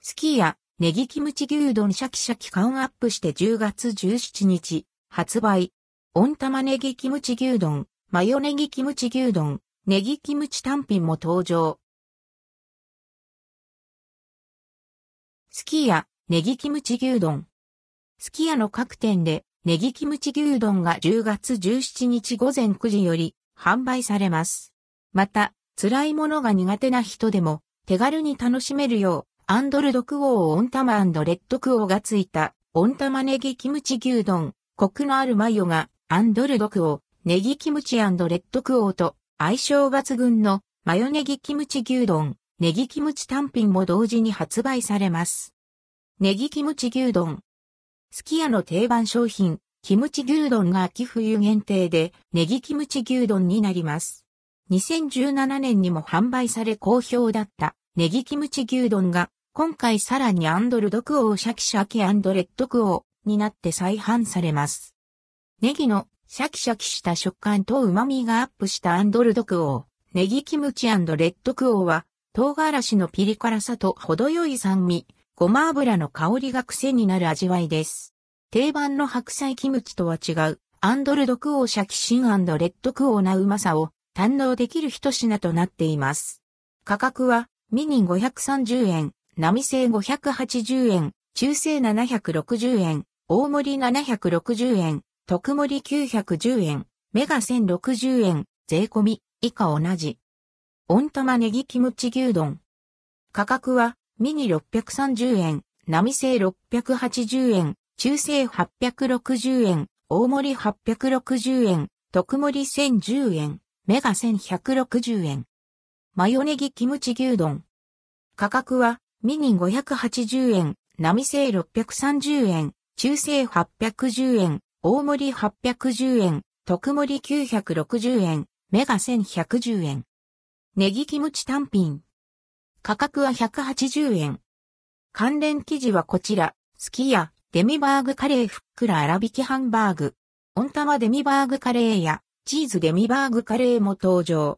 スキヤ、ネギキムチ牛丼シャキシャキ感アップして10月17日、発売。温玉ネギキムチ牛丼、マヨネギキムチ牛丼、ネギキムチ単品も登場。スキヤ、ネギキムチ牛丼。スキヤの各店で、ネギキムチ牛丼が10月17日午前9時より販売されます。また、辛いものが苦手な人でも手軽に楽しめるよう、アンドルドクオーオンタマレッドクオーがついた、オンタマネギキムチ牛丼、コクのあるマヨが、アンドルドクオー、ネギキムチレッドクオーと、相性抜群の、マヨネギキムチ牛丼、ネギキムチ単品も同時に発売されます。ネギキムチ牛丼。すき家の定番商品、キムチ牛丼が秋冬限定で、ネギキムチ牛丼になります。2017年にも販売され好評だった、ネギキムチ牛丼が今回さらにアンドルドクオーシャキシャキアンドレッドクオーになって再販されます。ネギのシャキシャキした食感と旨味がアップしたアンドルドクオー、ネギキムチレッドクオーは唐辛子のピリ辛さと程よい酸味、ごま油の香りが癖になる味わいです。定番の白菜キムチとは違う、アンドルドクオーシャキシンレッドクオーなうまさを堪能できる一品となっています。価格はミニ530円、並製580円、中製760円、大盛り760円、特盛り910円、メガ1060円、税込み、以下同じ。温玉ネギキムチ牛丼。価格は、ミニ630円、並製680円、中製860円、大盛り860円、特盛り1010円、メガ1160円。マヨネギキムチ牛丼。価格は、ミニ580円、並製630円、中製810円、大盛り810円、特盛り960円、メガ1110円。ネギキムチ単品。価格は180円。関連記事はこちら、スキヤ、デミバーグカレーふっくら粗挽きハンバーグ。温玉デミバーグカレーや、チーズデミバーグカレーも登場。